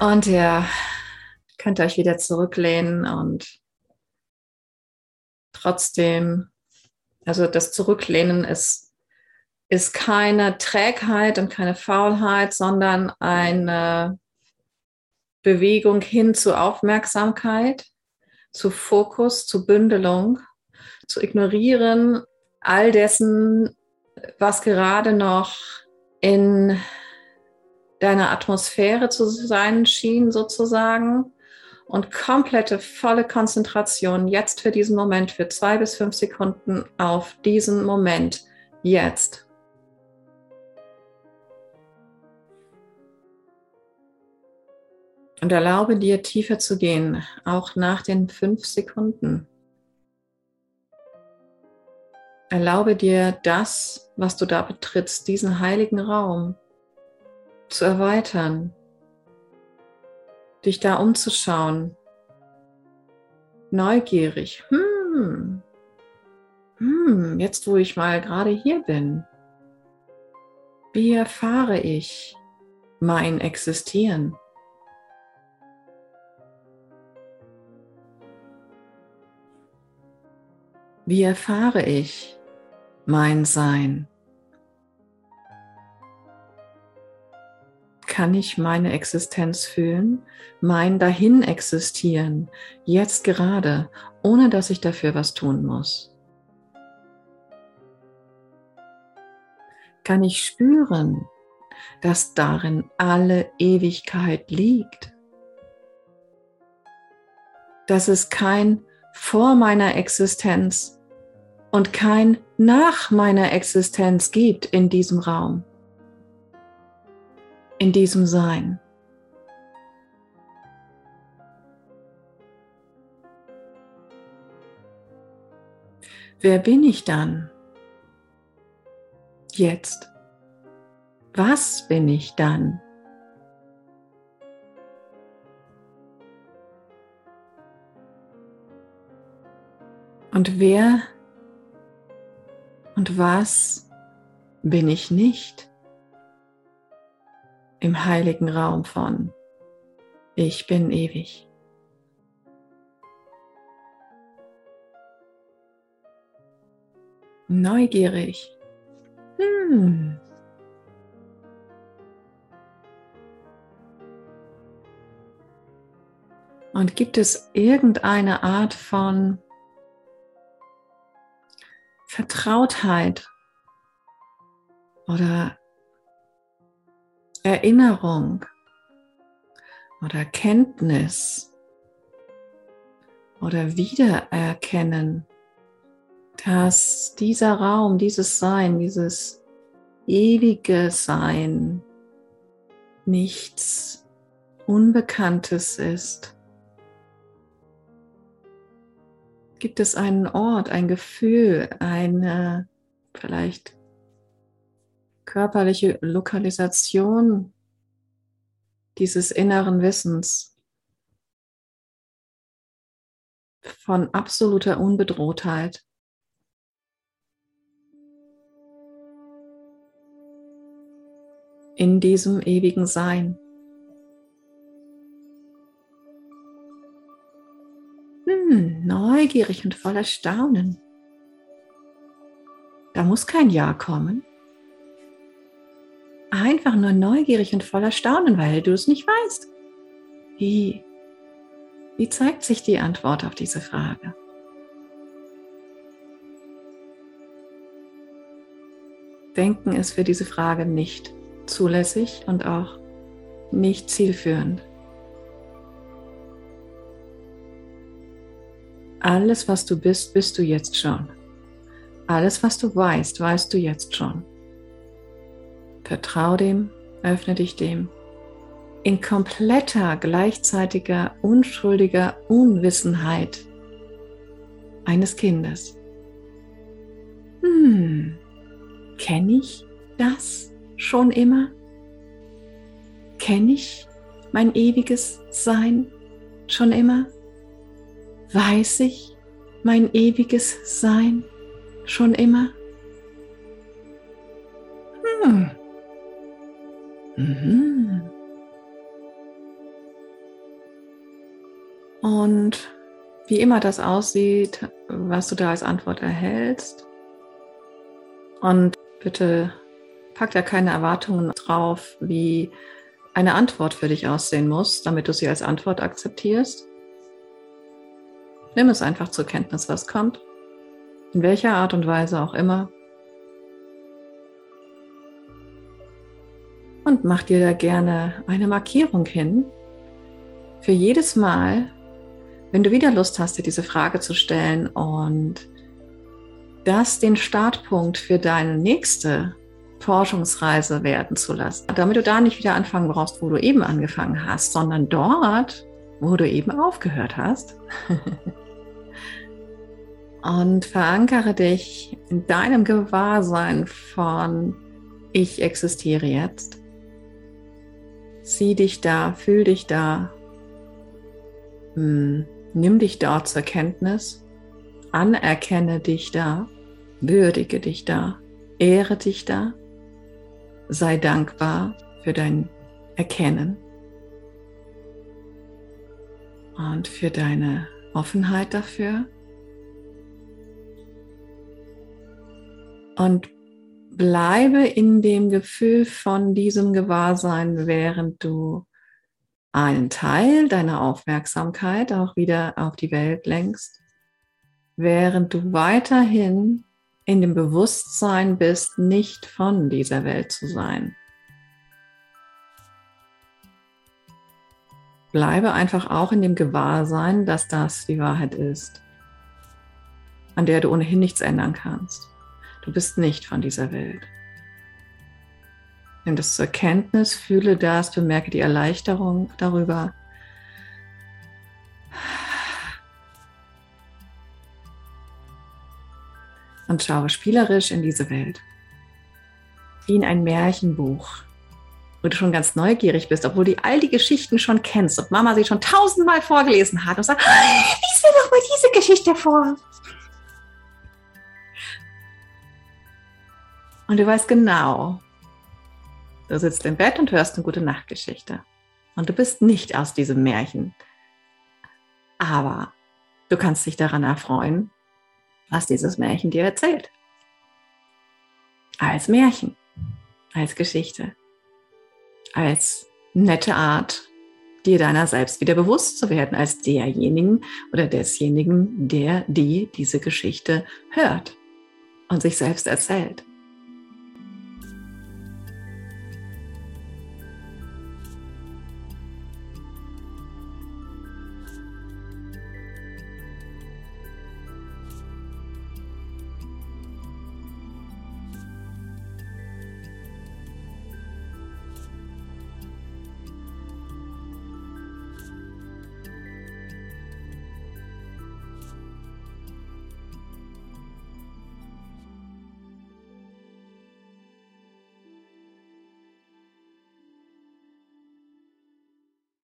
Und ihr könnt euch wieder zurücklehnen und trotzdem, also das Zurücklehnen ist, ist keine Trägheit und keine Faulheit, sondern eine Bewegung hin zu Aufmerksamkeit, zu Fokus, zu Bündelung, zu ignorieren all dessen, was gerade noch in deiner Atmosphäre zu sein schien, sozusagen. Und komplette, volle Konzentration jetzt für diesen Moment, für zwei bis fünf Sekunden auf diesen Moment, jetzt. Und erlaube dir tiefer zu gehen, auch nach den fünf Sekunden. Erlaube dir das, was du da betrittst, diesen heiligen Raum zu erweitern, dich da umzuschauen, neugierig. Hm, hm, jetzt wo ich mal gerade hier bin, wie erfahre ich mein Existieren? Wie erfahre ich mein Sein? Kann ich meine Existenz fühlen, mein Dahin existieren, jetzt gerade, ohne dass ich dafür was tun muss? Kann ich spüren, dass darin alle Ewigkeit liegt? Dass es kein vor meiner Existenz und kein nach meiner Existenz gibt in diesem Raum, in diesem Sein. Wer bin ich dann? Jetzt. Was bin ich dann? Und wer und was bin ich nicht im heiligen Raum von Ich bin ewig. Neugierig. Hm. Und gibt es irgendeine Art von Vertrautheit oder Erinnerung oder Kenntnis oder Wiedererkennen, dass dieser Raum, dieses Sein, dieses ewige Sein nichts Unbekanntes ist. Gibt es einen Ort, ein Gefühl, eine vielleicht körperliche Lokalisation dieses inneren Wissens von absoluter Unbedrohtheit? in diesem ewigen Sein. Hm, neugierig und voller Staunen. Da muss kein Ja kommen. Einfach nur neugierig und voller Staunen, weil du es nicht weißt. Wie, wie zeigt sich die Antwort auf diese Frage? Denken ist für diese Frage nicht zulässig und auch nicht zielführend. Alles, was du bist, bist du jetzt schon. Alles, was du weißt, weißt du jetzt schon. Vertrau dem, öffne dich dem. In kompletter, gleichzeitiger, unschuldiger Unwissenheit eines Kindes. Hm, kenne ich das schon immer? Kenne ich mein ewiges Sein schon immer? Weiß ich mein ewiges Sein schon immer? Hm. Mhm. Und wie immer das aussieht, was du da als Antwort erhältst. Und bitte pack da keine Erwartungen drauf, wie eine Antwort für dich aussehen muss, damit du sie als Antwort akzeptierst. Nimm es einfach zur Kenntnis, was kommt, in welcher Art und Weise auch immer. Und mach dir da gerne eine Markierung hin für jedes Mal, wenn du wieder Lust hast, dir diese Frage zu stellen und das den Startpunkt für deine nächste Forschungsreise werden zu lassen, damit du da nicht wieder anfangen brauchst, wo du eben angefangen hast, sondern dort, wo du eben aufgehört hast. und verankere dich in deinem Gewahrsein von ich existiere jetzt. Sieh dich da, fühl dich da. Hm. Nimm dich dort zur Kenntnis, anerkenne dich da, würdige dich da, ehre dich da, sei dankbar für dein Erkennen und für deine Offenheit dafür. Und bleibe in dem Gefühl von diesem Gewahrsein, während du einen Teil deiner Aufmerksamkeit auch wieder auf die Welt lenkst, während du weiterhin in dem Bewusstsein bist, nicht von dieser Welt zu sein. Bleibe einfach auch in dem Gewahrsein, dass das die Wahrheit ist, an der du ohnehin nichts ändern kannst. Du bist nicht von dieser Welt. Nimm das zur Kenntnis, fühle das, bemerke die Erleichterung darüber. Und schaue spielerisch in diese Welt. Wie in ein Märchenbuch, wo du schon ganz neugierig bist, obwohl du all die Geschichten schon kennst und Mama sie schon tausendmal vorgelesen hat und sagt, lies mir doch mal diese Geschichte vor. Und du weißt genau, Du sitzt im Bett und hörst eine gute Nachtgeschichte. Und du bist nicht aus diesem Märchen. Aber du kannst dich daran erfreuen, was dieses Märchen dir erzählt. Als Märchen, als Geschichte, als nette Art, dir deiner selbst wieder bewusst zu werden, als derjenigen oder desjenigen, der die diese Geschichte hört und sich selbst erzählt.